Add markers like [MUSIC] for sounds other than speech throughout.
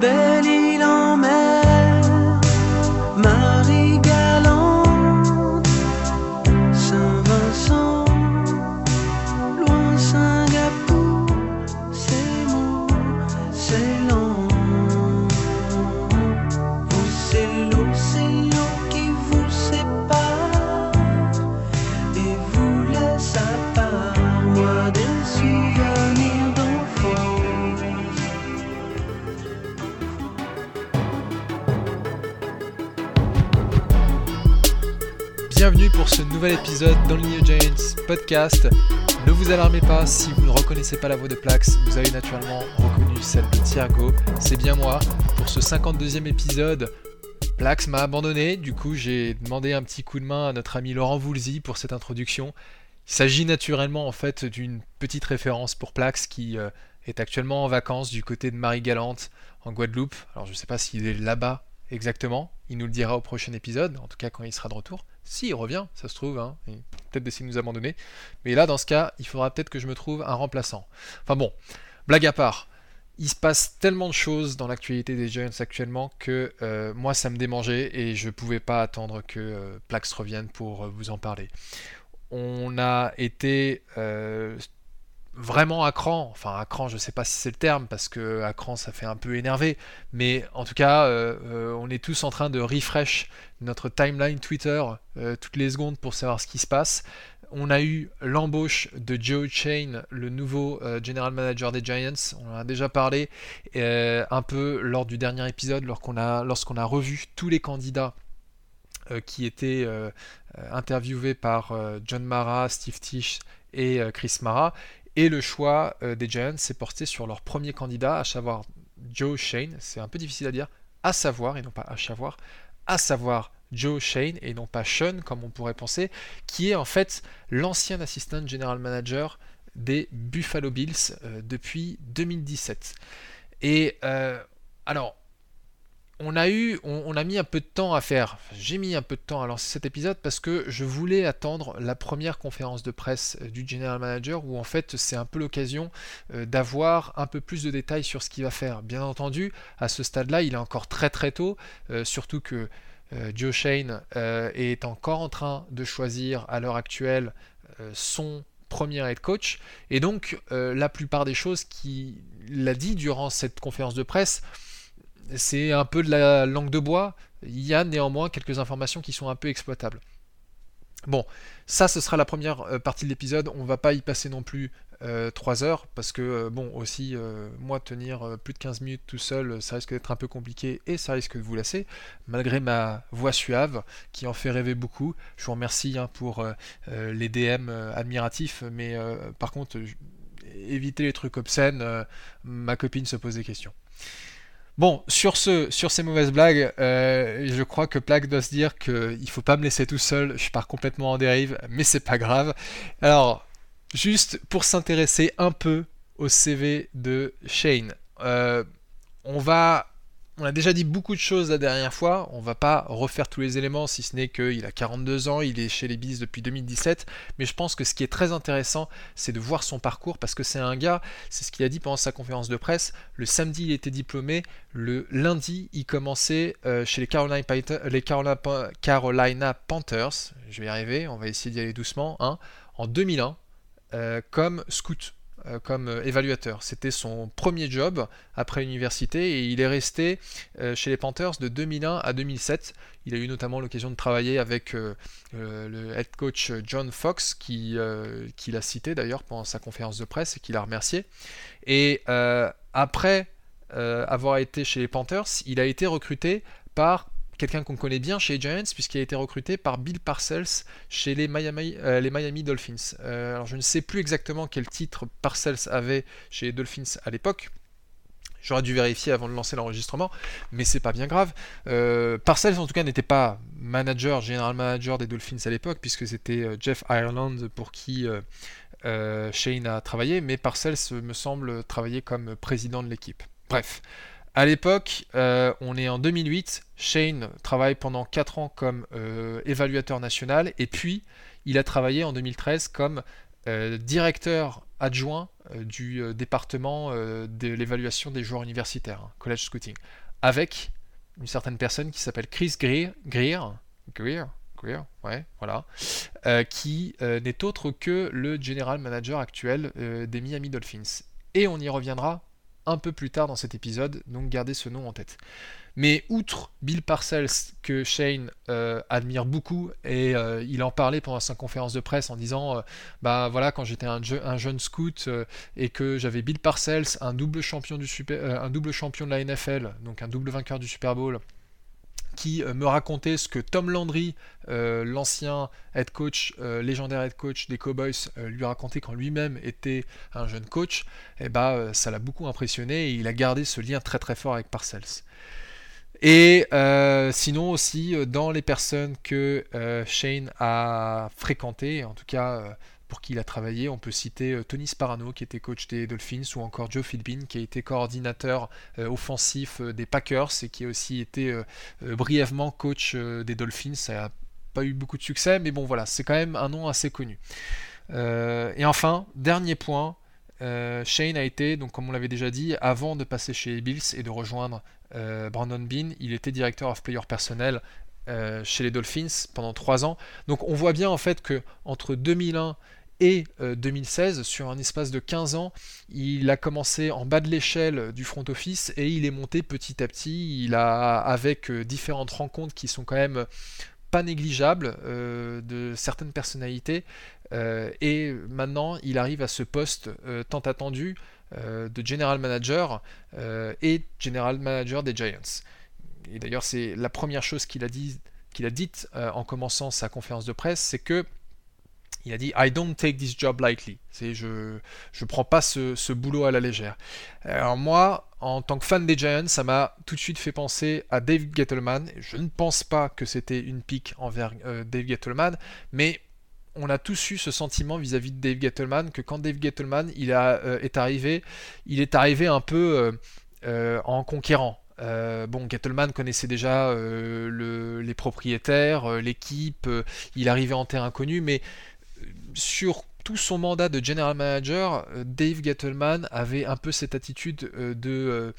Benny. Épisode New Giants podcast. Ne vous alarmez pas si vous ne reconnaissez pas la voix de Plax, vous avez naturellement reconnu celle de Thiago, c'est bien moi. Pour ce 52e épisode, Plax m'a abandonné, du coup j'ai demandé un petit coup de main à notre ami Laurent Voulzy pour cette introduction. Il s'agit naturellement en fait d'une petite référence pour Plax qui euh, est actuellement en vacances du côté de Marie-Galante en Guadeloupe. Alors je ne sais pas s'il est là-bas exactement, il nous le dira au prochain épisode, en tout cas quand il sera de retour. Si, il revient, ça se trouve, hein, peut-être d'essayer de nous abandonner. Mais là, dans ce cas, il faudra peut-être que je me trouve un remplaçant. Enfin bon, blague à part, il se passe tellement de choses dans l'actualité des Giants actuellement que euh, moi, ça me démangeait et je pouvais pas attendre que euh, Plax revienne pour euh, vous en parler. On a été vraiment à cran, enfin à cran, je sais pas si c'est le terme parce que à cran ça fait un peu énervé, mais en tout cas, euh, euh, on est tous en train de refresh notre timeline Twitter euh, toutes les secondes pour savoir ce qui se passe. On a eu l'embauche de Joe Chain, le nouveau general manager des Giants. On en a déjà parlé un peu lors du dernier épisode, lorsqu'on a, lorsqu'on a revu tous les candidats qui étaient interviewés par John Mara, Steve Tisch et Chris Mara. Et le choix euh, des Giants s'est porté sur leur premier candidat, à savoir Joe Shane. C'est un peu difficile à dire, à savoir, et non pas à savoir, à savoir Joe Shane, et non pas Sean, comme on pourrait penser, qui est en fait l'ancien assistant general manager des Buffalo Bills euh, depuis 2017. Et euh, alors, on a eu, on, a mis un peu de temps à faire. J'ai mis un peu de temps à lancer cet épisode parce que je voulais attendre la première conférence de presse euh, du general manager où en fait c'est un peu l'occasion euh, d'avoir un peu plus de détails sur ce qu'il va faire. Bien entendu, à ce stade-là, il est encore très très tôt, euh, surtout que Joe Shane est encore en train de choisir à l'heure actuelle son premier head coach. Et donc, la plupart des choses qu'il a dit durant cette conférence de presse, c'est un peu de la langue de bois. Il y a néanmoins quelques informations qui sont un peu exploitables. Bon, ça ce sera la première euh, partie de l'épisode. On va pas y passer non plus 3 heures parce que euh, bon aussi euh, moi tenir euh, plus de 15 minutes tout seul euh, ça risque d'être un peu compliqué et ça risque de vous lasser malgré ma voix suave qui en fait rêver beaucoup. Je vous remercie hein, pour euh, euh, les DM euh, admiratifs mais euh, par contre évitez les trucs obscènes, euh, ma copine se pose des questions. Bon, sur ce, sur ces mauvaises blagues, euh, je crois que Plaque doit se dire qu'il faut pas me laisser tout seul, je pars complètement en dérive, mais c'est pas grave. Alors, juste pour s'intéresser un peu au CV de Shane, euh, on va, on a déjà dit beaucoup de choses la dernière fois, on va pas refaire tous les éléments, si ce n'est qu'il a 42 ans, il est chez les Bees depuis 2017, mais je pense que ce qui est très intéressant, c'est de voir son parcours, parce que c'est un gars, c'est ce qu'il a dit pendant sa conférence de presse, le samedi il était diplômé, le lundi il commençait euh, chez les Carolina, Panthers, je vais y arriver, on va essayer d'y aller doucement, hein, en 2001, euh, comme scout, comme euh, évaluateur. C'était son premier job après l'université et il est resté euh, chez les Panthers de 2001 à 2007. Il a eu notamment l'occasion de travailler avec euh, euh, le head coach John Fox, qui, euh, qui l'a cité d'ailleurs pendant sa conférence de presse et qui l'a remercié. Et euh, après euh, avoir été chez les Panthers, il a été recruté par quelqu'un qu'on connaît bien chez les Giants, puisqu'il a été recruté par Bill Parcells chez les Miami, euh, Dolphins. Euh, alors je ne sais plus exactement quel titre Parcells avait chez les Dolphins à l'époque. J'aurais dû vérifier avant de lancer l'enregistrement, mais c'est pas bien grave. Euh, Parcells en tout cas n'était pas manager, general manager des Dolphins à l'époque, puisque c'était Jeff Ireland pour qui Shane a travaillé, mais Parcells me semble travailler comme président de l'équipe. Bref, à l'époque, euh, on est en 2008, Shane travaille pendant 4 ans comme euh, évaluateur national, et puis il a travaillé en 2013 comme euh, directeur adjoint du département de l'évaluation des joueurs universitaires, hein, college scouting, avec une certaine personne qui s'appelle Chris Greer, Greer, Greer, Greer ouais, voilà, qui n'est autre que le general manager actuel des Miami Dolphins. Et on y reviendra un peu plus tard dans cet épisode, donc gardez ce nom en tête. Mais outre Bill Parcells, que Shane euh, admire beaucoup, et euh, il en parlait pendant sa conférence de presse en disant euh, Bah voilà, quand j'étais un, jeune scout et que j'avais Bill Parcells, un double, champion du super, un double champion de la NFL, donc un double vainqueur du Super Bowl, qui me racontait ce que Tom Landry, l'ancien head coach, légendaire head coach des Cowboys, lui racontait quand lui-même était un jeune coach, et bah ça l'a beaucoup impressionné et il a gardé ce lien très très fort avec Parcells. Et euh, sinon aussi, euh, dans les personnes que euh, Shane a fréquentées, en tout cas pour qui il a travaillé, on peut citer Tony Sparano qui était coach des Dolphins ou encore Joe Philbin qui a été coordinateur offensif des Packers et qui a aussi été brièvement coach des Dolphins. Ça n'a pas eu beaucoup de succès, mais bon voilà, c'est quand même un nom assez connu. et enfin, dernier point, Shane a été, donc comme on l'avait déjà dit, avant de passer chez Bills et de rejoindre euh, Brandon Bean, il était directeur of player personnel euh, chez les Dolphins pendant 3 ans. Donc on voit bien en fait que entre 2001 et 2016, euh, sur un espace de 15 ans, il a commencé en bas de l'échelle du front office et il est monté petit à petit. Il a, avec différentes rencontres qui sont quand même pas négligeables de certaines personnalités, et maintenant il arrive à ce poste tant attendu euh, de general manager euh, et general manager des Giants. Et d'ailleurs, c'est la première chose qu'il a dit qu'il a dite euh, en commençant sa conférence de presse, c'est que il a dit I don't take this job lightly. C'est je je prends pas ce, boulot à la légère. Alors moi, en tant que fan des Giants, ça m'a tout de suite fait penser à Dave Gettleman. Je ne pense pas que c'était une pique envers Dave Gettleman, mais on a tous eu ce sentiment vis-à-vis de Dave Gettleman que quand Dave Gettleman il euh, est arrivé, il est arrivé un peu euh, euh, en conquérant. bon, Gettleman connaissait déjà les propriétaires, l'équipe, il arrivait en terre inconnue, mais sur tout son mandat de general manager, Dave Gettleman avait un peu cette attitude de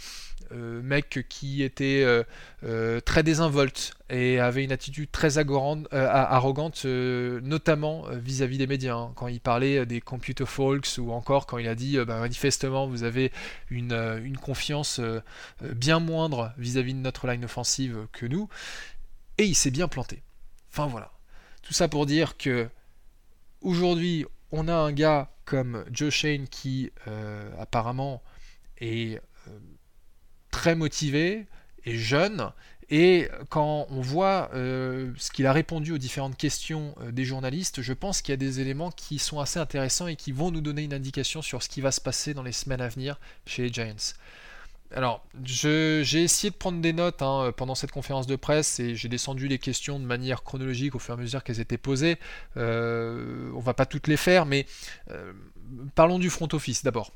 euh, mec qui était euh, euh, très désinvolte et avait une attitude très arrogante, notamment vis-à-vis des médias. Hein. quand il parlait des computer folks ou encore quand il a dit bah, manifestement vous avez une, confiance bien moindre vis-à-vis de notre line offensive que nous, et il s'est bien planté. Enfin voilà. Tout ça pour dire que aujourd'hui on a un gars comme Joe Shane qui apparemment est très motivé et jeune. Et quand on voit euh, ce qu'il a répondu aux différentes questions euh, des journalistes, je pense qu'il y a des éléments qui sont assez intéressants et qui vont nous donner une indication sur ce qui va se passer dans les semaines à venir chez les Giants. Alors, j'ai essayé de prendre des notes hein, pendant cette conférence de presse et j'ai descendu les questions de manière chronologique au fur et à mesure qu'elles étaient posées. Euh, on va pas toutes les faire, mais parlons du front office d'abord.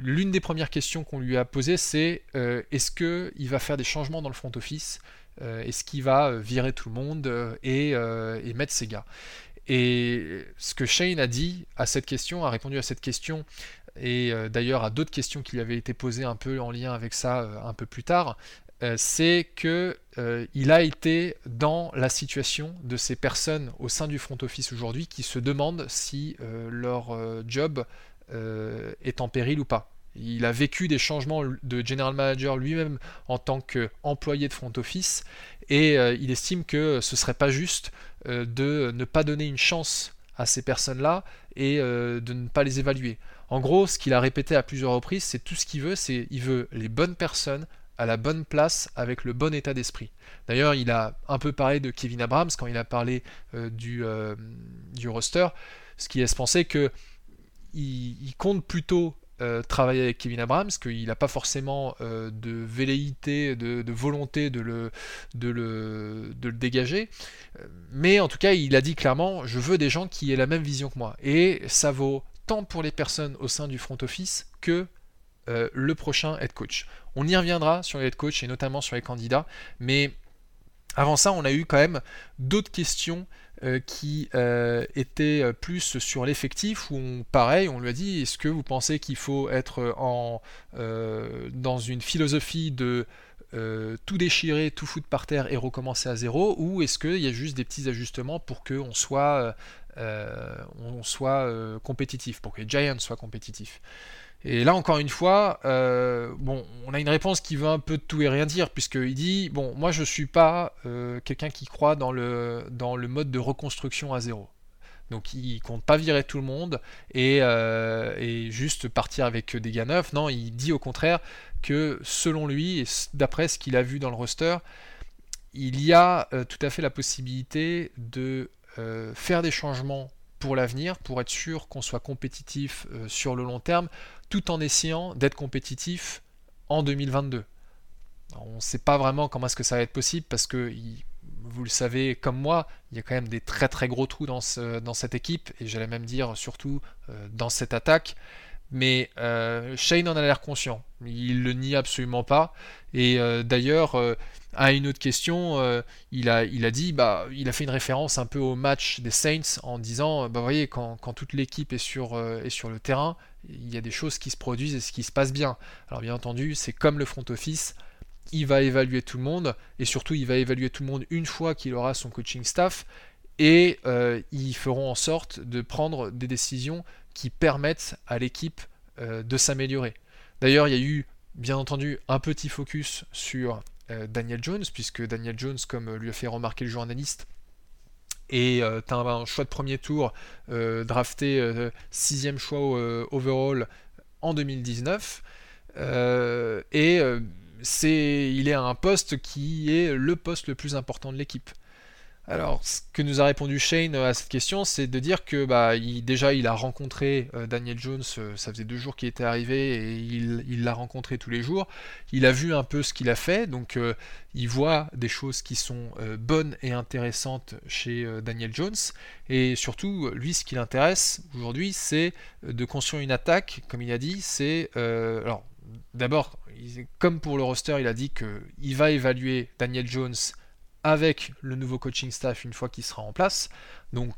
L'une des premières questions qu'on lui a posées, c'est euh, est-ce qu'il va faire des changements dans le front office? Euh, Est-ce qu'il va euh, virer tout le monde et, mettre ses gars? Et ce que Shane a dit à cette question, a répondu à cette question, et d'ailleurs à d'autres questions qui lui avaient été posées un peu en lien avec ça un peu plus tard, c'est que il a été dans la situation de ces personnes au sein du front office aujourd'hui qui se demandent si leur job euh, est en péril ou pas. Il a vécu des changements de general manager lui-même en tant qu'employé de front office et euh, il estime que ce serait pas juste euh, de ne pas donner une chance à ces personnes-là et de ne pas les évaluer. En gros, ce qu'il a répété à plusieurs reprises, c'est tout ce qu'il veut, c'est il veut les bonnes personnes à la bonne place avec le bon état d'esprit. D'ailleurs, il a un peu parlé de Kevin Abrams quand il a parlé du, du roster, ce qui laisse penser que il, compte plutôt euh, travailler avec Kevin Abrams, qu'il n'a pas forcément euh, de velléité, de, volonté de le, dégager. Mais en tout cas, il a dit clairement, je veux des gens qui aient la même vision que moi. Et ça vaut tant pour les personnes au sein du front office que euh, le prochain head coach. On y reviendra sur les head coach et notamment sur les candidats, mais Avant ça, on a eu quand même d'autres questions euh, qui euh, étaient plus sur l'effectif, où on, pareil, on lui a dit, est-ce que vous pensez qu'il faut être en, dans une philosophie de tout déchirer, tout foutre par terre et recommencer à zéro, ou est-ce qu'il y a juste des petits ajustements pour qu'on soit, on soit compétitif, pour que les Giants soient compétitifs? Et là, encore une fois, euh, bon, on a une réponse qui veut un peu de tout et rien dire, puisqu'il dit Bon, moi je suis pas euh, quelqu'un qui croit dans le, dans le mode de reconstruction à zéro. Donc il compte pas virer tout le monde et, euh, et, juste partir avec des gars neufs. Non, il dit au contraire que selon lui, et d'après ce qu'il a vu dans le roster, il y a tout à fait la possibilité de faire des changements pour l'avenir, pour être sûr qu'on soit compétitif sur le long terme, tout en essayant d'être compétitif en 2022. on ne sait pas vraiment comment est-ce que ça va être possible parce que vous le savez comme moi, il y a quand même des très très gros trous dans, dans cette équipe et j'allais même dire surtout euh, dans cette attaque. Mais euh, Shane en a l'air conscient, il le nie absolument pas. Et euh, d'ailleurs, à une autre question, il, a, il a dit, bah, il a fait une référence un peu au match des Saints en disant, bah, quand, toute l'équipe est sur, est sur le terrain, il y a des choses qui se produisent et ce qui se passe bien. Alors bien entendu, c'est comme le front office, il va évaluer tout le monde, et surtout il va évaluer tout le monde une fois qu'il aura son coaching staff, et euh, ils feront en sorte de prendre des décisions qui permettent à l'équipe euh, de s'améliorer. D'ailleurs, il y a eu bien entendu un petit focus sur euh, Daniel Jones, puisque Daniel Jones, comme lui a fait remarquer le journaliste, et euh, un, choix de premier tour euh, drafté euh, sixième choix overall en 2019 et c'est il est à un poste qui est le poste le plus important de l'équipe. Alors, ce que nous a répondu Shane à cette question, c'est de dire que bah, déjà il a rencontré euh, Daniel Jones, euh, ça faisait deux jours qu'il était arrivé et il l'a rencontré tous les jours. Il a vu un peu ce qu'il a fait, donc euh, il voit des choses qui sont bonnes et intéressantes chez Daniel Jones. Et surtout, lui, ce qui l'intéresse aujourd'hui, c'est de construire une attaque, comme il a dit. C'est alors d'abord, comme pour le roster, il a dit qu'il va évaluer Daniel Jones avec le nouveau coaching staff une fois qu'il sera en place. Donc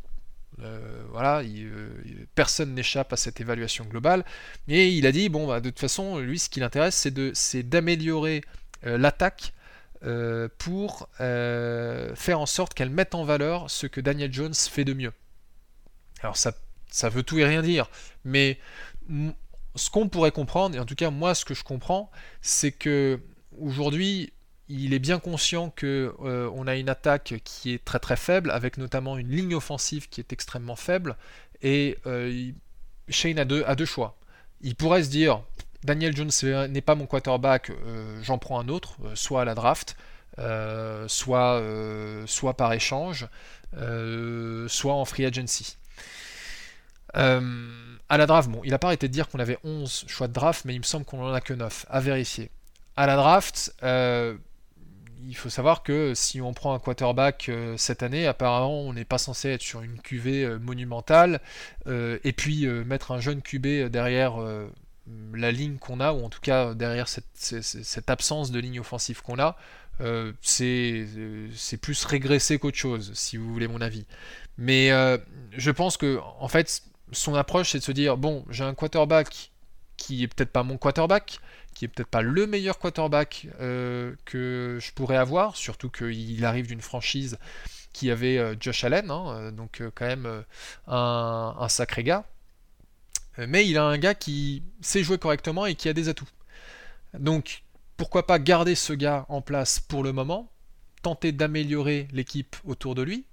euh, voilà, euh, personne n'échappe à cette évaluation globale. Et il a dit, bon, bah, de toute façon, lui, ce qui l'intéresse, c'est d'améliorer euh, l'attaque pour faire en sorte qu'elle mette en valeur ce que Daniel Jones fait de mieux. Alors ça, ça veut tout et rien dire, mais ce qu'on pourrait comprendre, et en tout cas moi ce que je comprends, c'est que aujourd'hui il est bien conscient que euh, on a une attaque qui est très très faible, avec notamment une ligne offensive qui est extrêmement faible, et euh, Shane a deux, choix. Il pourrait se dire, Daniel Jones n'est pas mon quarterback, euh, j'en prends un autre, soit à la draft, soit, soit par échange, soit en free agency. à la draft, bon, il n'a pas arrêté de dire qu'on avait 11 choix de draft, mais il me semble qu'on en a que 9, à vérifier. À la draft, il faut savoir que si on prend un quarterback euh, cette année, apparemment on n'est pas censé être sur une QV euh, monumentale, euh, et puis mettre un jeune QB derrière la ligne qu'on a, ou en tout cas derrière cette, absence de ligne offensive qu'on a, c'est plus régressé qu'autre chose, si vous voulez mon avis. Mais je pense que en fait son approche c'est de se dire bon j'ai un quarterback qui est peut-être pas mon quarterback, qui est peut-être pas le meilleur quarterback euh, que je pourrais avoir, surtout qu'il arrive d'une franchise qui avait euh, Josh Allen, hein, euh, donc quand même un, sacré gars. Mais il a un gars qui sait jouer correctement et qui a des atouts. Donc pourquoi pas garder ce gars en place pour le moment, tenter d'améliorer l'équipe autour de lui,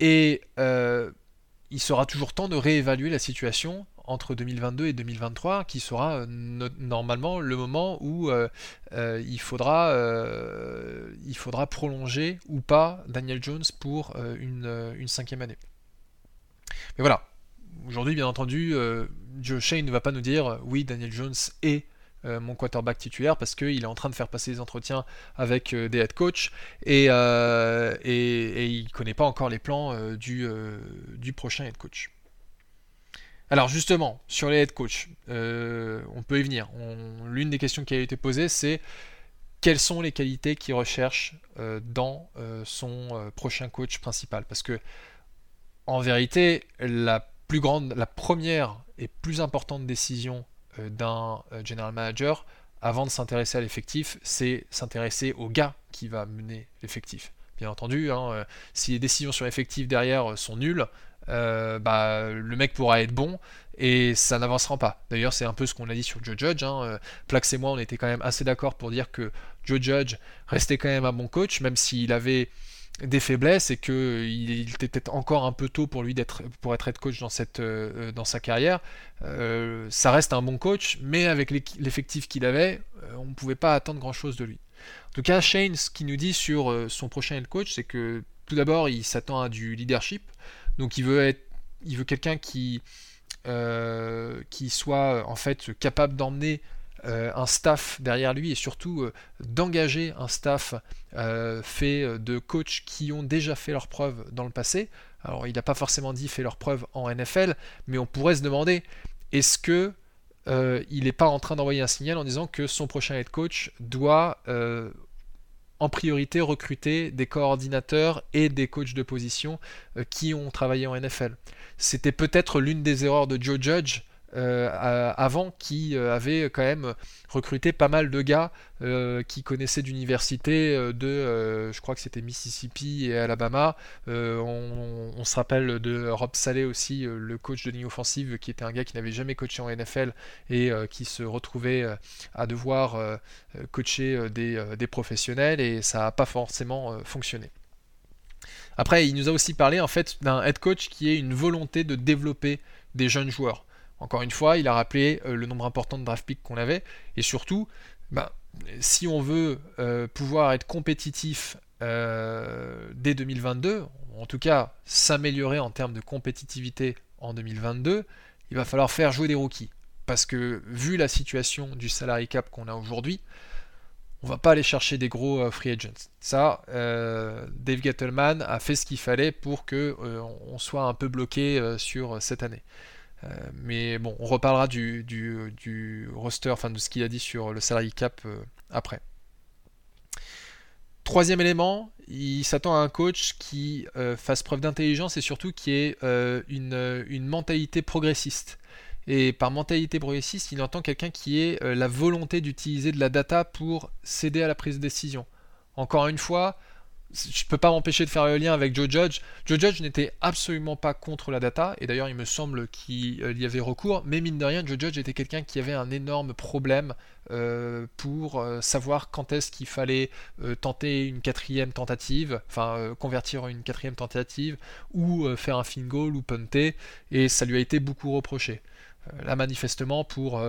et il sera toujours temps de réévaluer la situation entre 2022 et 2023, qui sera euh, normalement le moment où euh, euh, il, faudra, prolonger ou pas Daniel Jones pour une, cinquième année. Mais voilà, aujourd'hui bien entendu, Joe Shane ne va pas nous dire oui Daniel Jones est mon quarterback titulaire parce qu'il est en train de faire passer des entretiens avec des head coach et, il ne connaît pas encore les plans du, du prochain head coach. Alors justement, sur les head coach, euh, on peut y venir. L'une des questions qui a été posée, c'est quelles sont les qualités qu'il recherche dans son prochain coach principal? Parce que en vérité, la première et plus importante décision d'un general manager, avant de s'intéresser à l'effectif, c'est s'intéresser au gars qui va mener l'effectif. Bien entendu, hein, euh, si les décisions sur l'effectif derrière euh, sont nulles, euh, bah, le mec pourra être bon et ça n'avancera pas. D'ailleurs, c'est un peu ce qu'on a dit sur Joe Judge. Hein. Plax et moi, on était quand même assez d'accord pour dire que Joe Judge restait quand même un bon coach, même s'il avait des faiblesses et qu'il était peut-être encore un peu tôt pour lui d'être pour être head coach dans cette euh, dans sa carrière. Euh, ça reste un bon coach, mais avec l'effectif qu'il avait, euh, on ne pouvait pas attendre grand chose de lui. En tout cas, Shane, ce qu'il nous dit sur son prochain head coach, c'est que tout d'abord, il s'attend à du leadership, donc il veut être, il veut quelqu'un qui qui soit en fait capable d'emmener euh, un staff derrière lui et surtout euh, d'engager un staff euh, fait de coachs qui ont déjà fait leurs preuves dans le passé. Alors il n'a pas forcément dit fait leurs preuves en NFL, mais on pourrait se demander est-ce que il n'est pas en train d'envoyer un signal en disant que son prochain head coach doit en priorité recruter des coordinateurs et des coachs de position qui ont travaillé en NFL. C'était peut-être l'une des erreurs de Joe Judge euh, avant qui euh, avait quand même recruté pas mal de gars euh, qui connaissaient d'université de, je crois que c'était Mississippi et Alabama. On, se rappelle de Rob Saleh aussi, le coach de ligne offensive, qui était un gars qui n'avait jamais coaché en NFL et qui se retrouvait à devoir coacher des, des, professionnels et ça n'a pas forcément fonctionné. Après, il nous a aussi parlé en fait d'un head coach qui est une volonté de développer des jeunes joueurs. Encore une fois, il a rappelé euh, le nombre important de draft picks qu'on avait, et surtout, bah, si on veut euh, pouvoir être compétitif euh, dès 2022, en tout cas s'améliorer en termes de compétitivité en 2022, il va falloir faire jouer des rookies. Parce que vu la situation du salary cap qu'on a aujourd'hui, on va pas aller chercher des gros free agents. Ça, Dave Gettleman a fait ce qu'il fallait pour que on soit un peu bloqué sur cette année. Euh, mais bon, on reparlera du, roster, enfin de ce qu'il a dit sur le salary cap euh, après. Troisième élément, il s'attend à un coach qui euh, fasse preuve d'intelligence et surtout qui ait une, une, mentalité progressiste. Et par mentalité progressiste, il entend quelqu'un qui ait la volonté d'utiliser de la data pour s'aider à la prise de décision. Encore une fois, je peux pas m'empêcher de faire le lien avec Joe Judge. Joe Judge n'était absolument pas contre la data, et d'ailleurs il me semble qu'il y avait recours, mais mine de rien, Joe Judge était quelqu'un qui avait un énorme problème euh, pour euh, savoir quand est-ce qu'il fallait euh, tenter une quatrième tentative, enfin convertir une quatrième tentative, ou faire un field goal ou punter, et ça lui a été beaucoup reproché. là manifestement pour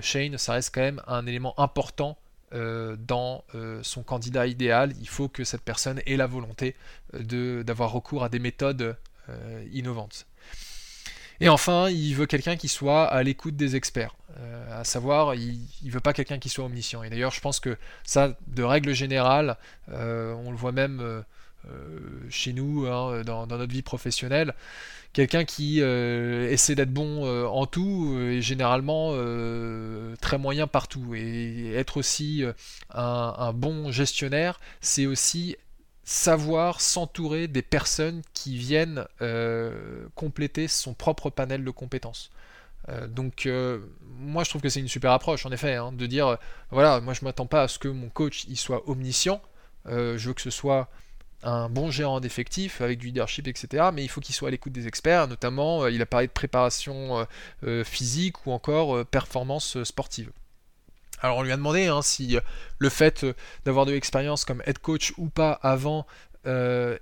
Shane, ça reste quand même un élément important euh, dans euh, son candidat idéal, il faut que cette personne ait la volonté euh, d'avoir recours à des méthodes innovantes. Et enfin, il veut quelqu'un qui soit à l'écoute des experts. à savoir, il ne veut pas quelqu'un qui soit omniscient. Et d'ailleurs, je pense que ça, de règle générale, on le voit même chez nous, hein, dans, notre vie professionnelle, quelqu'un qui euh, essaie d'être bon euh, en tout est généralement euh, très moyen partout. Et être aussi un, bon gestionnaire, c'est aussi savoir s'entourer des personnes qui viennent compléter son propre panel de compétences. donc moi je trouve que c'est une super approche en effet, hein, de dire voilà, moi je m'attends pas à ce que mon coach il soit omniscient, je veux que ce soit un bon gérant d'effectifs avec du leadership, etc. Mais il faut qu'il soit à l'écoute des experts, notamment euh, il a parlé de préparation euh, euh, physique ou encore performance sportive. Alors on lui a demandé hein, si le fait d'avoir de l'expérience comme head coach ou pas avant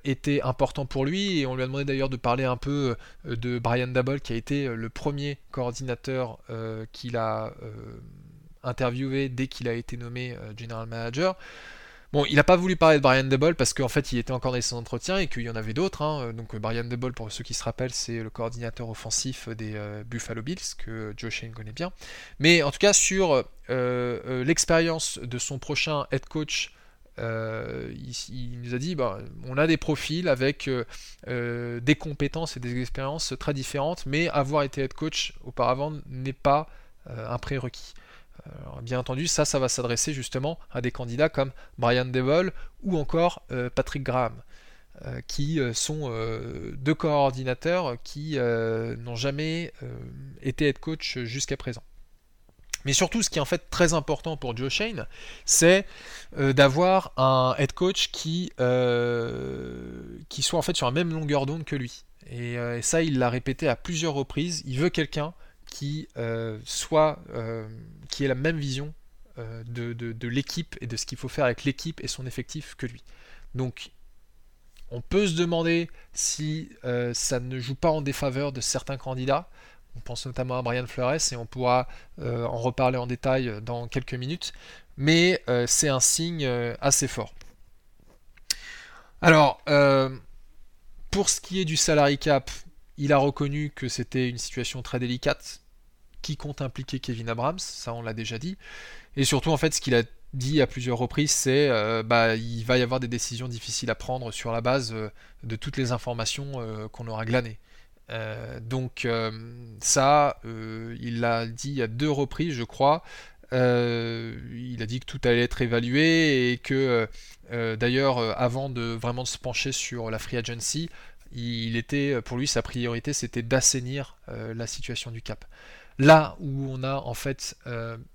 était important pour lui et on lui a demandé d'ailleurs de parler un peu de Brian Dabble qui a été le premier coordinateur qu'il a interviewé dès qu'il a été nommé general manager. Bon, il n'a pas voulu parler de Brian Debol parce qu'en fait il était encore dans ses entretiens et qu'il y en avait d'autres. Hein. Donc Brian Debol, pour ceux qui se rappellent, c'est le coordinateur offensif des euh, Buffalo Bills que Joe Shane connaît bien. Mais en tout cas sur euh, euh, l'expérience de son prochain head coach, il, nous a dit bah, on a des profils avec des compétences et des expériences très différentes, mais avoir été head coach auparavant n'est pas un prérequis. Bien entendu, ça, ça va s'adresser justement à des candidats comme Brian Devol ou encore Patrick Graham. qui sont deux coordinateurs qui n'ont jamais été head coach jusqu'à présent. Mais surtout, ce qui est en fait très important pour Joe Shane, c'est euh, d'avoir un head coach qui, euh, soit en fait sur la même longueur d'onde que lui. Euh, et, ça, il l'a répété à plusieurs reprises. Il veut quelqu'un qui soit, qui ait la même vision de, de l'équipe et de ce qu'il faut faire avec l'équipe et son effectif que lui. Donc, on peut se demander si ça ne joue pas en défaveur de certains candidats. On pense notamment à Brian Flores et on pourra euh, en reparler en détail dans quelques minutes. Mais euh, c'est un signe euh, assez fort. Alors, pour ce qui est du salary cap, il a reconnu que c'était une situation très délicate qui compte impliquer Kevin Abrams, ça on l'a déjà dit. Et surtout, en fait, ce qu'il a dit à plusieurs reprises, c'est bah il va y avoir des décisions difficiles à prendre sur la base de toutes les informations qu'on aura glanées. Euh, donc euh, ça, euh, il l'a dit à deux reprises, je crois. il a dit que tout allait être évalué et que d'ailleurs, avant de vraiment se pencher sur la free agency, il était, pour lui, sa priorité, c'était d'assainir la situation du Cap. Là où on a en fait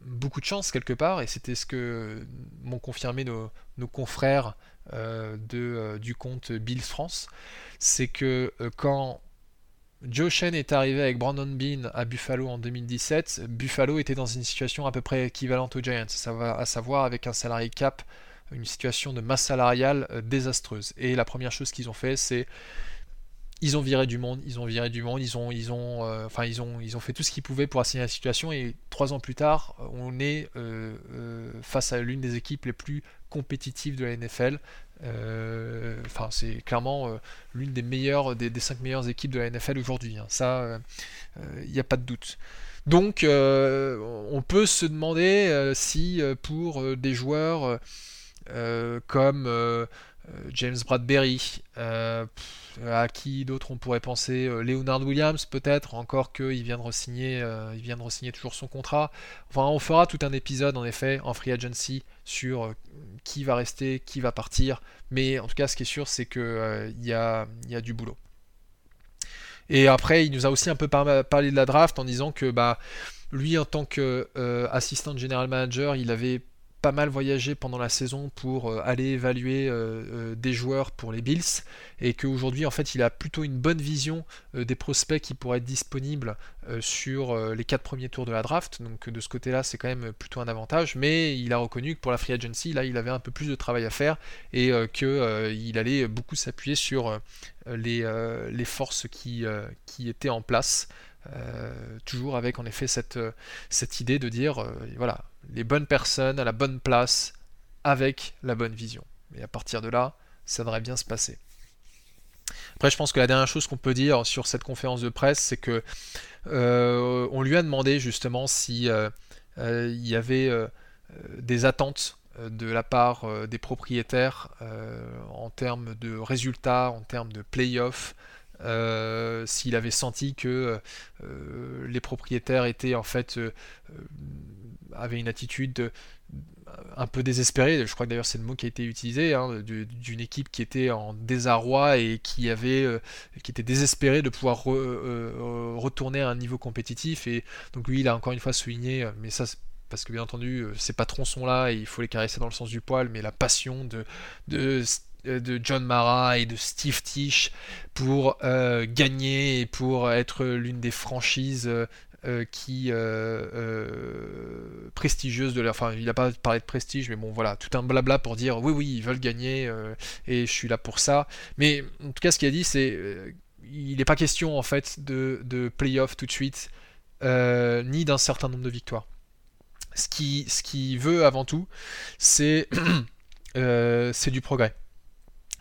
beaucoup de chance quelque part, et c'était ce que m'ont confirmé nos, confrères de, du compte Bills France, c'est que quand Joe Shen est arrivé avec Brandon Bean à Buffalo en 2017. Buffalo était dans une situation à peu près équivalente aux Giants, à savoir avec un salarié cap, une situation de masse salariale euh, désastreuse. Et la première chose qu'ils ont fait, c'est ils ont viré du monde, ils ont viré du monde, ils ont, ils ont, euh, enfin ils ont, ils ont fait tout ce qu'ils pouvaient pour assigner la situation. Et trois ans plus tard, on est euh, face à l'une des équipes les plus compétitives de la NFL. Euh, enfin, c'est clairement euh, l'une des meilleures, des, cinq meilleures équipes de la NFL aujourd'hui. Hein. Ça, il euh, n'y a pas de doute. Donc, on peut se demander si pour des joueurs comme James Bradbury, à qui d'autres on pourrait penser Leonard Williams peut-être, encore qu'il vient de re-signer, il vient de re-signer toujours son contrat. Enfin, on fera tout un épisode en effet en free agency sur euh, qui va rester, qui va partir. Mais en tout cas, ce qui est sûr, c'est qu'il euh, y, a, du boulot. Et après, il nous a aussi un peu parlé de la draft en disant que bah, lui, en tant qu'assistant euh, general manager, il avait pas mal voyagé pendant la saison pour euh, aller évaluer euh, euh, des joueurs pour les Bills et qu'aujourd'hui en fait il a plutôt une bonne vision des prospects qui pourraient être disponibles sur les quatre premiers tours de la draft. Donc de ce côté là c'est quand même plutôt un avantage mais il a reconnu que pour la free agency là il avait un peu plus de travail à faire et qu'il allait beaucoup s'appuyer sur les, forces qui étaient en place toujours avec en effet cette, cette idée de dire voilà les bonnes personnes à la bonne place avec la bonne vision. Et à partir de là, ça devrait bien se passer. Après, je pense que la dernière chose qu'on peut dire sur cette conférence de presse, c'est que euh, on lui a demandé justement si euh, euh, il y avait des attentes de la part des propriétaires en termes de résultats, en termes de playoffs, s'il avait senti que les propriétaires étaient en fait avait une attitude un peu désespérée, je crois que d'ailleurs c'est le mot qui a été utilisé, hein, d'une équipe qui était en désarroi et qui avait, euh, qui était désespérée de pouvoir euh, retourner à un niveau compétitif. Et donc lui, il a encore une fois souligné, euh, mais ça parce que bien entendu, ses patrons sont là et il faut les caresser dans le sens du poil, mais la passion de, de de John Mara et de Steve Tisch pour gagner et pour être l'une des franchises euh, qui euh, euh, prestigieuse de leur. Enfin, il n'a pas parlé de prestige, mais bon, voilà, tout un blabla pour dire oui, oui, ils veulent gagner et je suis là pour ça. Mais en tout cas, ce qu'il a dit, c'est il n'est pas question en fait de, de playoff tout de suite, ni d'un certain nombre de victoires. Ce qui, ce qui veut avant tout, c'est [CLEARS THROAT] c'est du progrès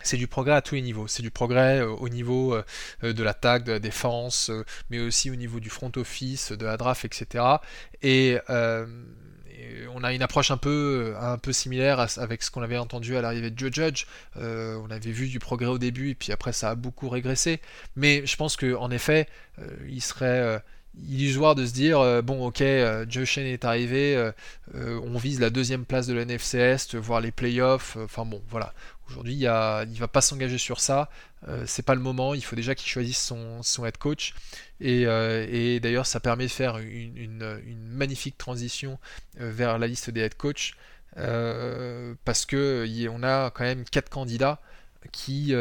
c'est du progrès à tous les niveaux. C'est du progrès euh, au niveau euh, euh, de l'attaque, de la défense, mais aussi au niveau du front office, de la draft, etc. Et, on a une approche un peu, similaire avec ce qu'on avait entendu à l'arrivée de Joe Judge. on avait vu du progrès au début, et puis après ça a beaucoup régressé. Mais je pense qu'en effet, il serait illusoire de se dire bon ok Joe Shane est arrivé on vise la deuxième place de la NFC Est voire les playoffs enfin bon voilà aujourd'hui il, il va pas s'engager sur ça. C'est pas le moment. Il faut déjà qu'il choisisse son, head coach. Et, et d'ailleurs ça permet de faire une, magnifique transition vers la liste des head coach parce que on a quand même quatre candidats qui,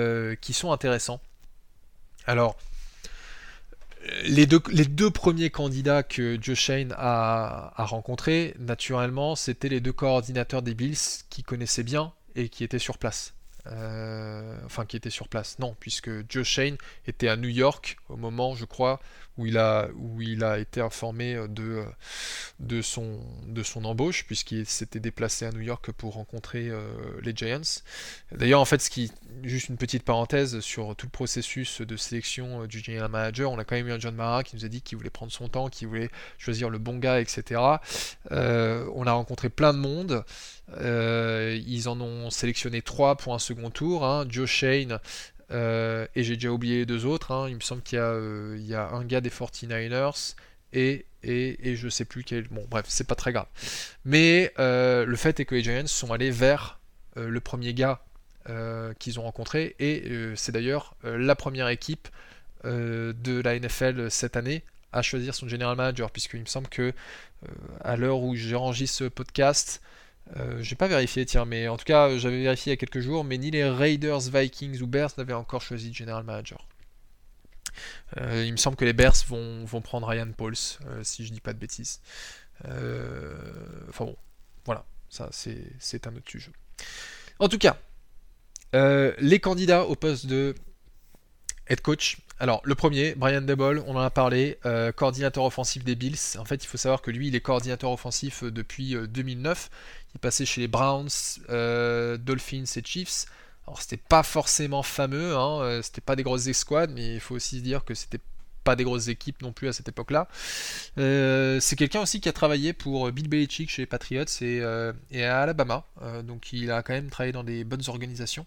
sont intéressants. Alors les deux, premiers candidats que Joe Shane a, a rencontrés, naturellement, c'était les deux coordinateurs des Bills qui connaissaient bien et qui étaient sur place. Euh, enfin, qui étaient sur place. Non, puisque Joe Shane était à New York au moment, je crois, où il a, où il a été informé de, de, son, de son embauche, puisqu'il s'était déplacé à New York pour rencontrer euh, les Giants. D'ailleurs, en fait, juste une petite parenthèse sur tout le processus de sélection euh, du general manager, on a quand même eu un John Mara qui nous a dit qu'il voulait prendre son temps, qu'il voulait choisir le bon gars, etc. Euh, on a rencontré plein de monde. ils en ont sélectionné trois pour un second tour. Hein. Joe Shane, euh, et j'ai déjà oublié les deux autres. Hein. Il me semble qu'il y, euh, a un gars des 49ers et, et, et je sais plus quel. Bon, bref, c'est pas très grave. Mais euh, le fait est que les Giants sont allés vers le premier gars qu'ils ont rencontré et c'est d'ailleurs la première équipe de la NFL cette année à choisir son general manager, puisqu'il me semble que à l'heure où j'enregistre ce podcast, euh, j'ai pas vérifié, tiens, mais en tout cas, j'avais vérifié il y a quelques jours, mais ni les Raiders, Vikings ou Bears n'avaient encore choisi de general manager. Euh, il me semble que les Bears vont, vont prendre Ryan Pauls, euh, si je dis pas de bêtises. enfin bon, voilà, ça c'est un autre sujet. En tout cas, les candidats au poste de head coach. Alors, le premier, Brian Debol, on en a parlé, coordinateur offensif des Bills. En fait, il faut savoir que lui, il est coordinateur offensif depuis 2009. Il passait chez les Browns, euh, Dolphins et Chiefs. Alors c'était pas forcément fameux, hein, euh, c'était pas des grosses escouades, mais il faut aussi se dire que c'était pas des grosses équipes non plus à cette époque-là. Euh, c'est quelqu'un aussi qui a travaillé pour Bill Belichick chez les Patriots et, à Alabama, donc il a quand même travaillé dans des bonnes organisations.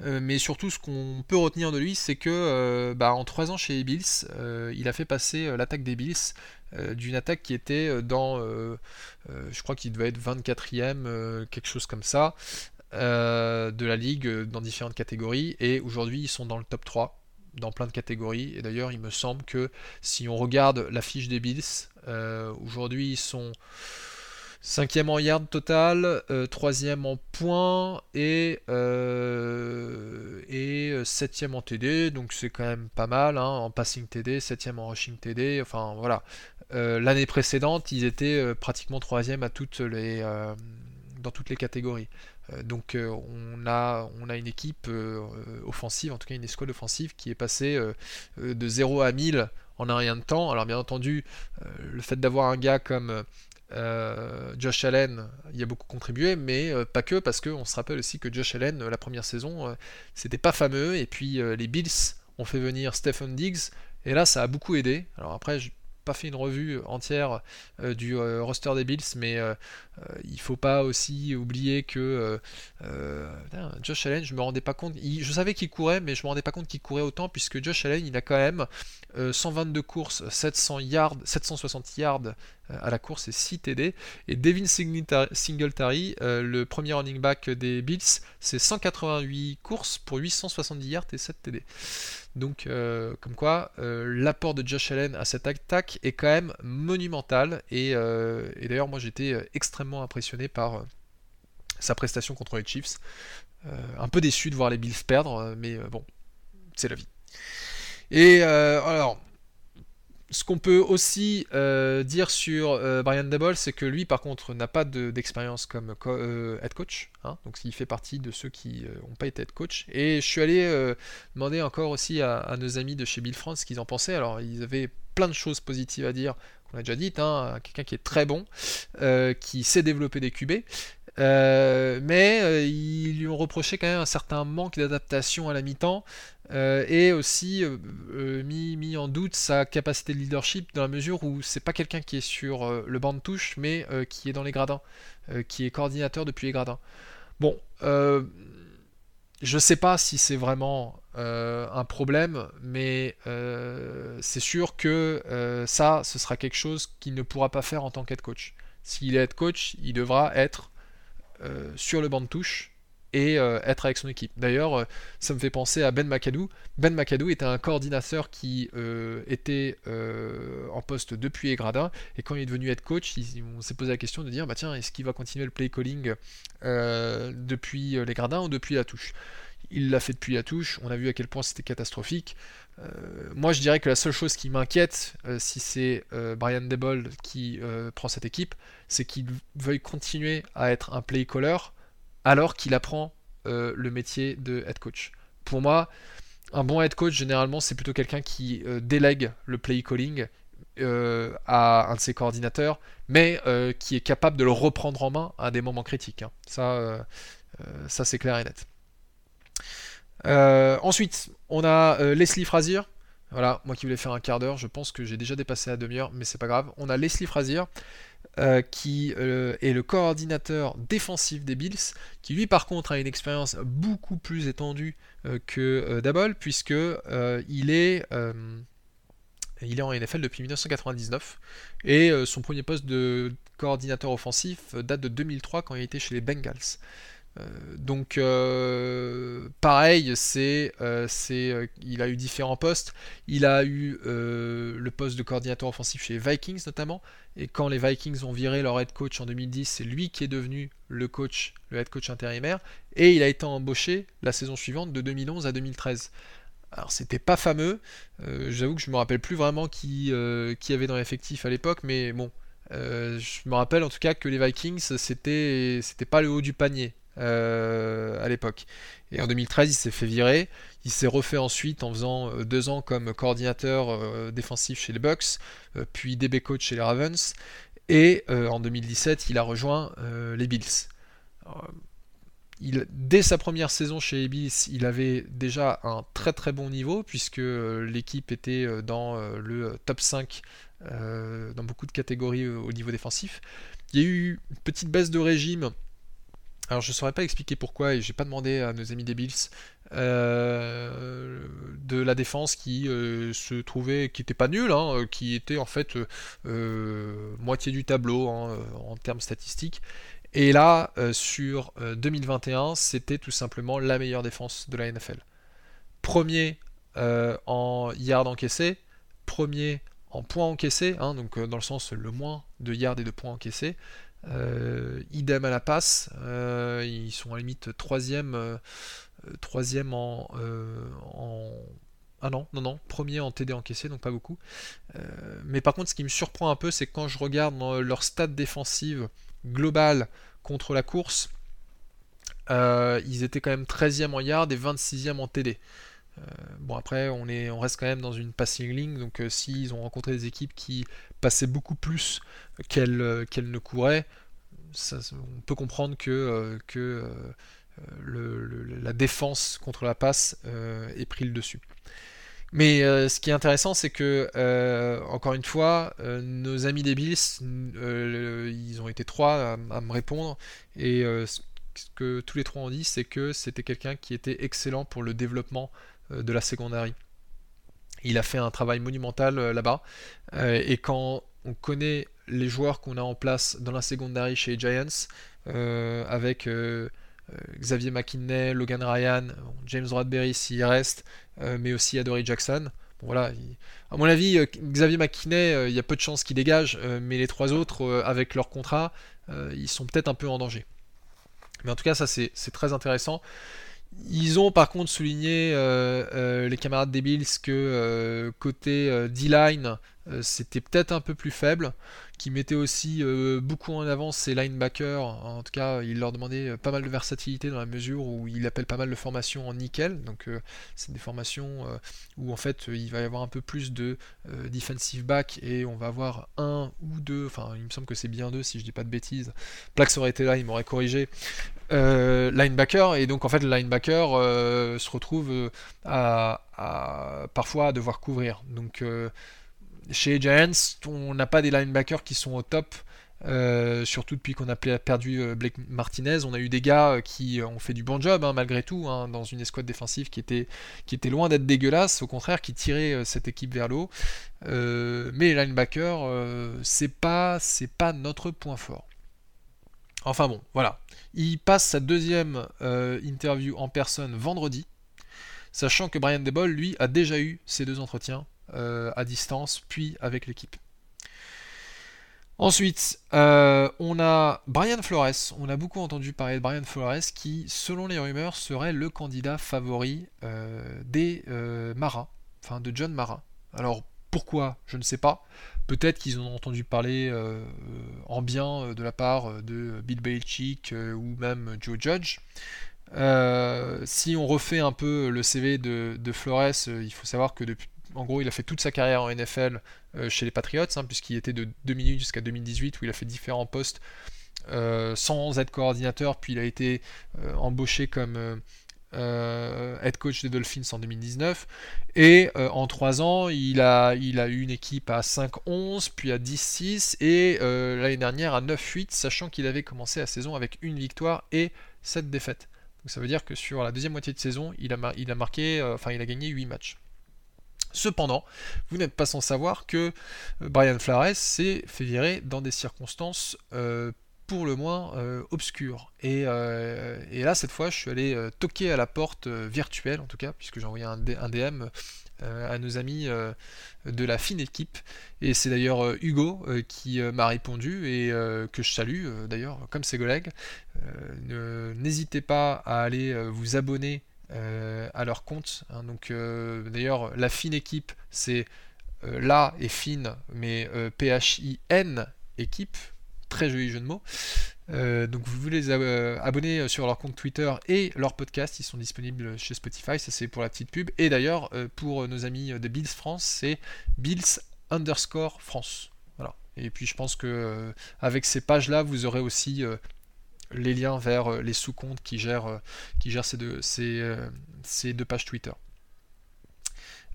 mais surtout, ce qu'on peut retenir de lui, c'est que bah, en trois ans chez les Bills, il a fait passer l'attaque des Bills euh, d'une attaque qui était euh, dans, euh, je crois qu'il devait être 24e, quelque chose comme ça, de la ligue dans différentes catégories, et aujourd'hui ils sont dans le top 3 dans plein de catégories. Et d'ailleurs, il me semble que si on regarde la fiche des Bills, aujourd'hui ils sont Cinquième en yard total, euh, troisième en points et, euh, et septième en TD, donc c'est quand même pas mal, hein, en passing TD, septième en rushing TD, enfin voilà. L'année précédente, ils étaient pratiquement troisième les, dans toutes les catégories. donc on, a, une équipe offensive, en tout cas une escouade offensive qui est passée de 0 à 1000 en un rien de temps. Alors bien entendu, le fait d'avoir un gars comme euh, Josh Allen y a beaucoup contribué, mais euh, pas que, parce qu'on se rappelle aussi que Josh Allen, la première saison, euh, c'était pas fameux, et puis les Bills ont fait venir Stephen Diggs, et là ça a beaucoup aidé. Alors après, pas fait une revue entière euh, du euh, roster des Bills, mais euh, il faut pas aussi oublier que Josh Allen, je me rendais pas compte, je savais qu'il courait, mais je me rendais pas compte qu'il courait autant, puisque Josh Allen, il a quand même 122 courses, 700 yards, 760 yards à la course et 6 TD. Et Devin Singletary, le premier running back des Bills, c'est 188 courses pour 870 yards et 7 TD. Donc, euh, comme quoi, euh, l'apport de Josh Allen à cette attaque est quand même monumental. Et, euh, d'ailleurs, moi, j'étais extrêmement impressionné par sa prestation contre les Chiefs. un peu déçu de voir les Bills perdre, mais bon, c'est la vie. Et alors, ce qu'on peut aussi euh, dire sur euh, Brian Dabble, c'est que lui, par contre, n'a pas d'expérience comme euh, head coach. Hein, donc, il fait partie de ceux qui n'ont pas été head coach. Et je suis allé demander encore aussi à, nos amis de chez Bill France ce qu'ils en pensaient. Alors, ils avaient plein de choses positives à dire, qu'on a déjà dit. Hein, quelqu'un qui est très bon, qui sait développer des QB. Mais ils lui ont reproché quand même un certain manque d'adaptation à la mi-temps. Euh, et aussi euh, euh, mis, en doute sa capacité de leadership dans la mesure où c'est pas quelqu'un qui est sur le banc de touche, mais qui est dans les gradins, qui est coordinateur depuis les gradins. Bon, je sais pas si c'est vraiment un problème, mais c'est sûr que ça, ce sera quelque chose qu'il ne pourra pas faire en tant qu'head coach. S'il est head coach, il devra être sur le banc de touche et euh, être avec son équipe. D'ailleurs, euh, ça me fait penser à Ben McAdoo. Ben McAdoo était un coordinateur qui euh, était en poste depuis les gradins, et quand il est devenu head coach, on s'est posé la question de dire, bah tiens, est-ce qu'il va continuer le play calling depuis les gradins ou depuis la touche? Il l'a fait depuis la touche, on a vu à quel point c'était catastrophique. moi je dirais que la seule chose qui m'inquiète, si c'est Brian Debol qui prend cette équipe, c'est qu'il veuille continuer à être un play caller alors qu'il apprend euh, le métier de head coach. Pour moi, un bon head coach, généralement, c'est plutôt quelqu'un qui euh, délègue le play calling euh, à un de ses coordinateurs, mais qui est capable de le reprendre en main à des moments critiques. Hein. Ça, ça c'est clair et net. Ensuite, on a Leslie Frazier. Voilà, moi qui voulais faire un quart d'heure, je pense que j'ai déjà dépassé la demi-heure, mais c'est pas grave. On a Leslie Frazier euh, qui euh, est le coordinateur défensif des Bills, qui lui par contre a une expérience beaucoup plus étendue euh, que Dabol, puisque il est il est en NFL depuis 1999 et son premier poste de coordinateur offensif date de 2003 quand il était chez les Bengals. Euh, donc euh, pareil, c'est, euh, c'est, il a eu différents postes. Il a eu le poste de coordinateur offensif chez les Vikings notamment. Et quand les Vikings ont viré leur head coach en 2010, c'est lui qui est devenu le coach, le head coach intérimaire. Et il a été embauché la saison suivante de 2011 à 2013. Alors c'était pas fameux, j'avoue que je me rappelle plus vraiment qui, qui avait dans l'effectif à l'époque, mais bon, je me rappelle en tout cas que les Vikings c'était c'était pas le haut du panier euh, à l'époque. Et en 2013, il s'est fait virer. Il s'est refait ensuite en faisant euh, deux ans comme coordinateur euh, défensif chez les Bucks, puis DB coach chez les Ravens. Et en 2017, il a rejoint les Bills. Il, dès sa première saison chez les Bills, il avait déjà un très très bon niveau puisque l'équipe était dans le top 5 dans beaucoup de catégories au niveau défensif. Il y a eu une petite baisse de régime alors je ne saurais pas expliquer pourquoi, et j'ai pas demandé à nos amis des Bills, euh, de la défense qui euh, se trouvait, qui n'était pas nulle, hein, euh, qui était en fait moitié du tableau hein, en termes statistiques. Et là, sur 2021, c'était tout simplement la meilleure défense de la NFL. Premier en yards encaissés, premier en points encaissés, hein, donc dans le sens le moins de yards et de points encaissés, euh, idem à la passe, euh, ils sont à limite troisième, euh, troisième en, Ah non, non, non, premier en TD encaissé, donc pas beaucoup. mais par contre, ce qui me surprend un peu, c'est quand je regarde leur stats défensive globale contre la course, ils étaient quand même 13e en yard et 26e en TD. Bon après on, est, on reste quand même dans une passing ligne, donc s'ils ont rencontré des équipes qui passaient beaucoup plus qu'elles ne couraient, on peut comprendre que, euh, que euh, la défense contre la passe euh, ait pris le dessus. Mais ce qui est intéressant, c'est que, encore une fois, nos amis des Bills, ils ont été trois à, me répondre, et ce que tous les trois ont dit, c'est que c'était quelqu'un qui était excellent pour le développement de la secondary. Il a fait un travail monumental là-bas, et quand on connaît les joueurs qu'on a en place dans la secondary chez Giants, euh, avec euh, euh, Xavier McKinney, Logan Ryan, James Bradbury s'il reste, mais aussi Adoree Jackson. voilà, à mon avis, Xavier McKinney, il y a peu de chances qu'il dégage, mais les trois autres, avec leur contrat, ils sont peut-être un peu en danger. Mais en tout cas, ça c'est très intéressant. Ils ont par contre souligné les camarades des Bills que côté D-line, c'était peut-être un peu plus faible qui mettait aussi euh, beaucoup en avant ses linebackers. En tout cas, il leur demandait euh, pas mal de versatilité dans la mesure où il appelle pas mal de formations en nickel. Donc, euh, c'est des formations où en fait il va y avoir un peu plus de defensive back et on va avoir un ou deux. Enfin, il me semble que c'est bien deux si je dis pas de bêtises. Plax aurait été là, il m'aurait corrigé. linebacker et donc en fait le linebacker se retrouve à, à, parfois à devoir couvrir. Donc chez Giants, on n'a pas des linebackers qui sont au top. surtout depuis qu'on a perdu Blake Martinez, on a eu des gars qui ont fait du bon job hein, malgré tout hein, dans une escouade défensive qui était, loin d'être dégueulasse, au contraire qui tirait cette équipe vers l'eau. mais les linebackers, c'est pas, pas notre point fort. Enfin bon, voilà. Il passe sa deuxième interview en personne vendredi sachant que Brian Debol, lui, a déjà eu ces deux entretiens euh, à distance, puis avec l'équipe. Ensuite, euh, on a Brian Flores. On a beaucoup entendu parler de Brian Flores qui, selon les rumeurs, serait le candidat favori euh, des Maras, enfin de John Mara. Alors pourquoi? Je ne sais pas. Peut-être qu'ils ont entendu parler en bien de la part de Bill Belichick ou même Joe Judge. Euh, si on refait un peu le CV de, Flores, euh, il faut savoir que depuis, en gros, il a fait toute sa carrière en NFL euh, chez les Patriots, hein, puisqu'il était de 2008 jusqu'à 2018, où il a fait différents postes sans être coordinateur, puis il a été embauché comme head coach des Dolphins en 2019. Et en 3 ans, il a, eu une équipe à 5-11, puis à 10-6, et l'année dernière à 9-8, sachant qu'il avait commencé la saison avec une victoire et 7 défaites. Donc ça veut dire que sur la deuxième moitié de saison, il a, marqué, euh, enfin il a gagné 8 matchs. Cependant, vous n'êtes pas sans savoir que euh, Brian Flores s'est fait virer dans des circonstances euh, pour le moins obscures. Et, là, cette fois, je suis allé toquer à la porte virtuelle, en tout cas, puisque j'ai envoyé un, un DM euh, à nos amis euh, de la fine équipe. Et c'est d'ailleurs euh, Hugo qui m'a répondu et que je salue d'ailleurs comme ses collègues. N'hésitez pas à aller vous abonner à leur compte. Hein. donc d'ailleurs la fine équipe c'est là et fine mais P-H-I-N équipe. Très joli jeu de mots. Euh, donc vous voulez les euh, abonner sur leur compte Twitter et leur podcast, ils sont disponibles chez Spotify, ça c'est pour la petite pub. Et d'ailleurs euh, pour nos amis de Bills France, c'est Bills underscore France. Voilà. Et puis je pense que avec ces pages-là, vous aurez aussi les liens vers les sous-comptes qui gèrent, qui gèrent ces, deux, ces, ces deux pages Twitter.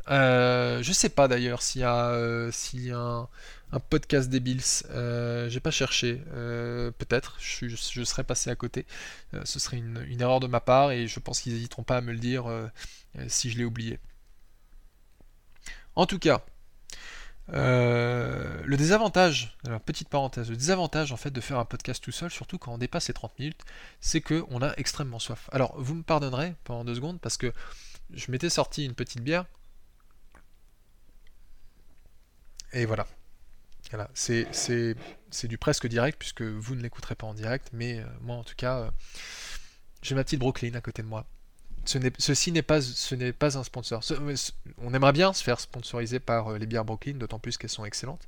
Euh, je sais pas d'ailleurs s'il y a, y a un, podcast des Bills. Euh, j'ai pas cherché. Euh, peut-être. Je, serais passé à côté. Euh, ce serait une, erreur de ma part et je pense qu'ils n'hésiteront pas à me le dire si je l'ai oublié. En tout cas, le désavantage, petite parenthèse, le désavantage en fait de faire un podcast tout seul, surtout quand on dépasse les 30 minutes, c'est qu'on a extrêmement soif. Alors vous me pardonnerez pendant deux secondes parce que je m'étais sorti une petite bière. Et voilà. Voilà, c'est du presque direct puisque vous ne l'écouterez pas en direct, mais euh, moi en tout cas, euh, j'ai ma petite Brooklyn à côté de moi. Ce ceci n'est pas, un sponsor. on aimerait bien se faire sponsoriser par euh, les bières Brooklyn, d'autant plus qu'elles sont excellentes,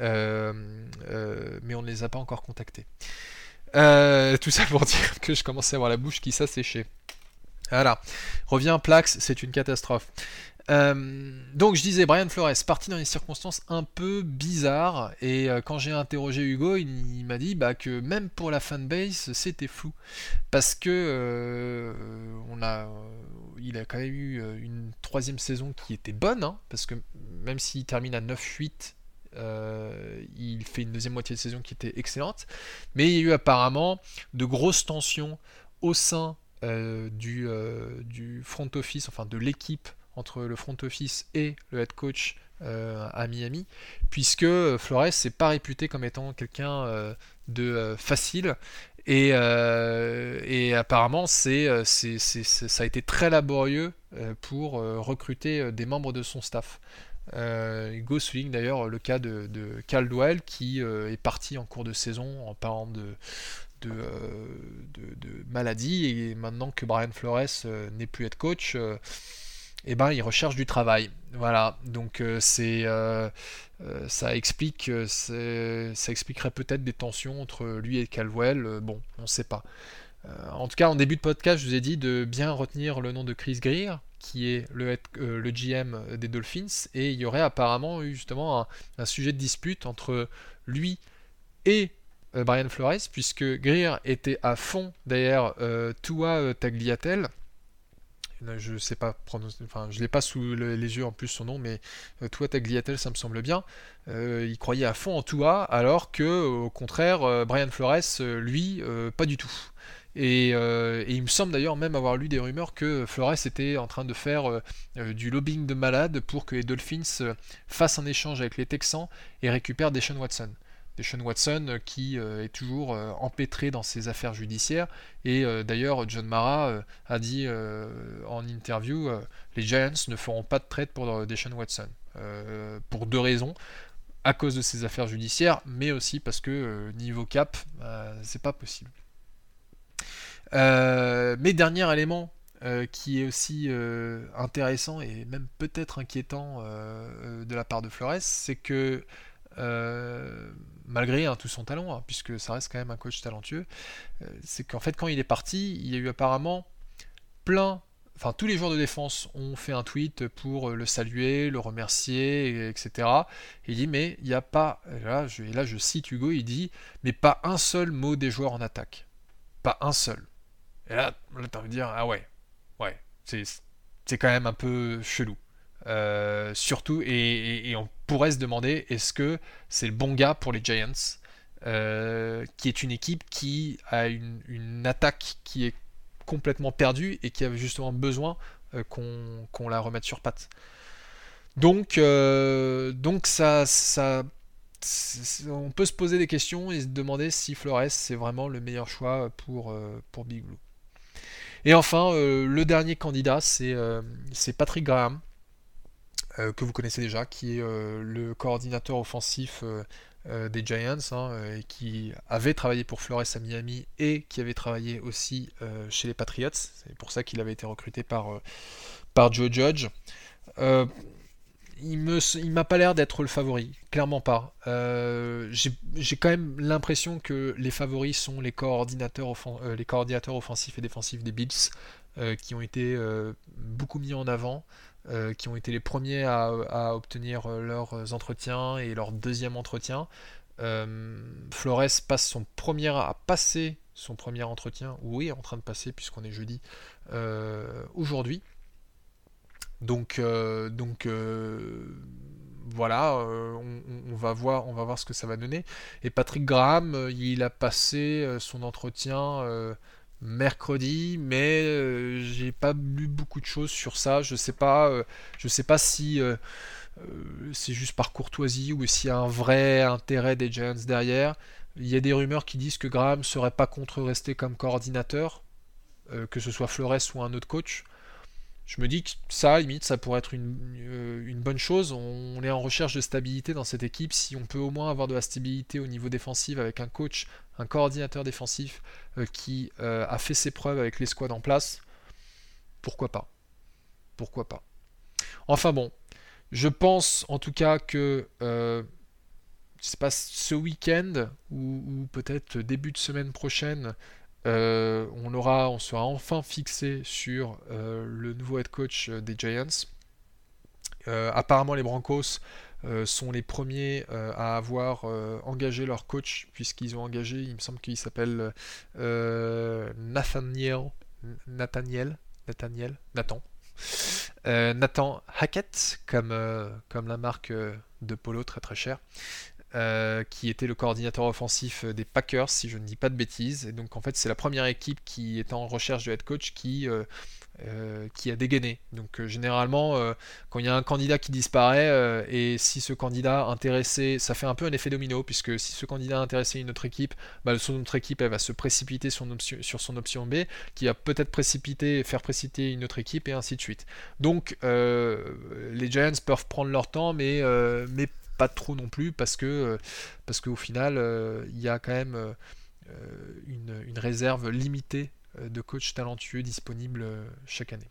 mais on ne les a pas encore contactées. tout ça pour [LAUGHS] dire que je commençais à avoir la bouche qui s'asséchait. Voilà. Reviens Plax, c'est une catastrophe. Euh, donc je disais Brian Flores parti dans des circonstances un peu bizarres. Et euh, quand j'ai interrogé Hugo il, m'a dit bah, que même pour la fanbase c'était flou. Parce que euh, on a il a quand même eu une troisième saison qui était bonne hein, parce que même s'il termine à 9-8 il fait une deuxième moitié de saison qui était excellente. Mais il y a eu apparemment de grosses tensions au sein du, du front office enfin de l'équipe entre le front office et le head coach euh, à Miami, puisque Flores n'est pas réputé comme étant quelqu'un euh, de euh, facile. Et, apparemment, c'est, ça a été très laborieux pour recruter des membres de son staff. Hugo souligne d'ailleurs le cas de, Caldwell qui est parti en cours de saison en parlant de, de, de, maladie et maintenant que Brian Flores n'est plus head coach, eh ben, il recherche du travail. Voilà, donc euh, c'est euh, euh, ça explique ça expliquerait peut-être des tensions entre lui et Calwell. bon, on ne sait pas. en tout cas, en début de podcast, je vous ai dit de bien retenir le nom de Chris Greer, qui est le, le GM des Dolphins, et il y aurait apparemment eu justement un, sujet de dispute entre lui et Brian Flores, puisque Greer était à fond derrière Tua Tagliatelle je sais pas enfin je l'ai pas sous les yeux en plus son nom, mais Tua Tagliatelle, ça me semble bien. il croyait à fond en Tua, alors que au contraire, Brian Flores, lui, pas du tout. Et, il me semble d'ailleurs même avoir lu des rumeurs que Flores était en train de faire du lobbying de malade pour que les Dolphins fassent un échange avec les Texans et récupèrent Deshaun Watson. Deshaun Watson euh, qui euh, est toujours euh, empêtré dans ses affaires judiciaires. Et d'ailleurs, John Mara a dit en interview les Giants ne feront pas de trade pour Deshaun Watson. pour deux raisons. À cause de ses affaires judiciaires, mais aussi parce que niveau cap, c'est pas possible. mais dernier élément qui est aussi intéressant et même peut-être inquiétant de la part de Flores, c'est que malgré hein, tout son talent, hein, puisque ça reste quand même un coach talentueux, euh, c'est qu'en fait quand il est parti, il y a eu apparemment plein, enfin tous les joueurs de défense ont fait un tweet pour le saluer, le remercier, etc. Et il dit mais il n'y a pas, là je, là je cite Hugo, il dit mais pas un seul mot des joueurs en attaque, pas un seul. Et là, là tu envie de dire ah ouais, ouais, c'est quand même un peu chelou. Euh, surtout, et, on pourrait se demander est-ce que c'est le bon gars pour les Giants, euh, qui est une équipe qui a une, attaque qui est complètement perdue et qui a justement besoin euh, qu'on la remette sur pattes. Donc, donc ça, ça, on peut se poser des questions et se demander si Flores c'est vraiment le meilleur choix pour Big Blue. Et enfin, le dernier candidat, c'est Patrick Graham, euh, que vous connaissez déjà, qui est euh, le coordinateur offensif euh, des Giants, hein, et qui avait travaillé pour Flores à Miami et qui avait travaillé aussi chez les Patriots. C'est pour ça qu'il avait été recruté par, par Joe Judge. il ne il m'a pas l'air d'être le favori, clairement pas. J'ai quand même l'impression que les favoris sont les coordinateurs, les coordinateurs offensifs et défensifs des Bills, qui ont été beaucoup mis en avant. Euh, qui ont été les premiers à, obtenir euh, leurs entretiens et leur deuxième entretien. Euh, Flores passe son premier à passer son premier entretien, ou est en train de passer puisqu'on est jeudi aujourd'hui. Donc, donc voilà, on, va voir, on va voir ce que ça va donner. Et Patrick Graham, il a passé son entretien mercredi, mais euh, j'ai pas lu beaucoup de choses sur ça. Je sais pas, euh, je sais pas si euh, c'est juste par courtoisie ou s'il y a un vrai intérêt des Giants derrière. Il y a des rumeurs qui disent que Graham serait pas contre rester comme coordinateur, que ce soit Flores ou un autre coach je me dis que ça, limite, ça pourrait être euh, une, bonne chose. On, est en recherche de stabilité dans cette équipe. Si on peut au moins avoir de la stabilité au niveau défensif avec un coach, un coordinateur défensif euh, qui euh, a fait ses preuves avec les squads en place, pourquoi pas? Pourquoi pas? Enfin bon, je pense en tout cas que sais pas, ce week-end ou peut-être début de semaine prochaine, euh, on, sera enfin fixé sur euh, le nouveau head coach euh, des Giants. apparemment, les Broncos sont les premiers à avoir engagé leur coach, puisqu'ils ont engagé, il me semble qu'il s'appelle Nathaniel, Nathaniel, Nathaniel, Nathan. Nathan Hackett, comme, comme la marque de polo très très cher. Euh, qui était le coordinateur offensif des Packers, si je ne dis pas de bêtises. Et donc en fait, c'est la première équipe qui est en recherche de head coach qui, euh, euh, qui a dégainé. Donc généralement, quand il y a un candidat qui disparaît, et si ce candidat intéressé, ça fait un peu un effet domino, puisque si ce candidat intéressé une autre équipe, bah, son autre équipe, va se précipiter sur son option B, qui va peut-être précipiter, faire précipiter une autre équipe, et ainsi de suite. Donc les Giants peuvent prendre leur temps, mais, mais pas trop non plus parce que euh, parce qu'au final euh, il y a quand même euh, une, réserve limitée de coachs talentueux disponibles chaque année.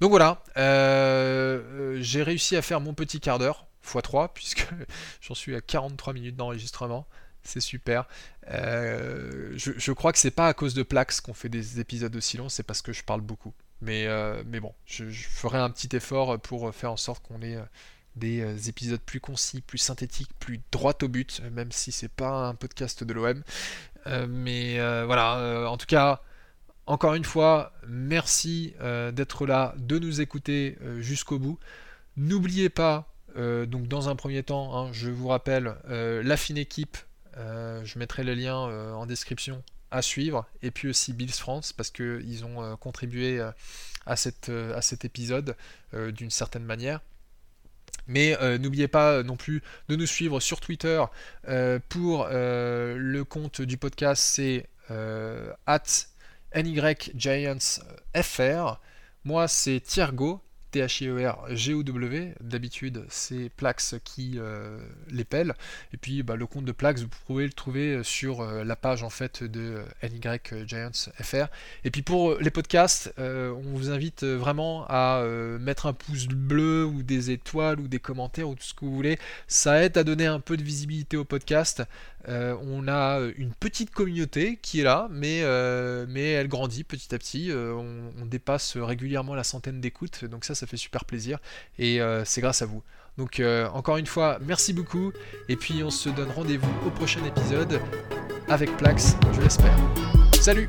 Donc voilà, j'ai réussi à faire mon petit quart d'heure, x3, [LAUGHS] puisque j'en suis à 43 minutes d'enregistrement. C'est super. je, crois que c'est pas à cause de Plax qu'on fait des épisodes aussi longs, c'est parce que je parle beaucoup. Mais, mais bon, je, je, ferai un petit effort pour faire en sorte qu'on ait des euh, épisodes plus concis, plus synthétiques, plus droit au but, euh, même si c'est pas un podcast de l'OM. Euh, mais voilà, en tout cas, Encore une fois, merci d'être là, de nous écouter jusqu'au bout. N'oubliez pas, donc dans un premier temps, hein, je vous rappelle, la fine équipe, je mettrai le lien en description à suivre, et puis aussi Bills France, parce qu'ils ont contribué à, cette, à cet épisode d'une certaine manière. Mais euh, n'oubliez pas euh, non plus de nous suivre sur Twitter euh, pour le compte du podcast, c'est at NYGiantsFR. Moi, c'est Thiergo, T-H-I-E-R-G-O-W. D'habitude, c'est Plax qui euh, les pèle. Et puis, bah, le compte de Plax, vous pouvez le trouver sur euh, la page en fait de NY Giants FR. Et puis pour les podcasts, euh, on vous invite vraiment à mettre un pouce bleu ou des étoiles ou des commentaires ou tout ce que vous voulez. Ça aide à donner un peu de visibilité au podcast. On a une petite communauté qui est là, mais, mais elle grandit petit à petit. On, on, dépasse régulièrement la centaine d'écoutes, donc ça, ça fait super plaisir et euh, c'est grâce à vous. Donc euh, encore une fois, merci beaucoup et puis on se donne rendez-vous au prochain épisode avec Plax, je l'espère. Salut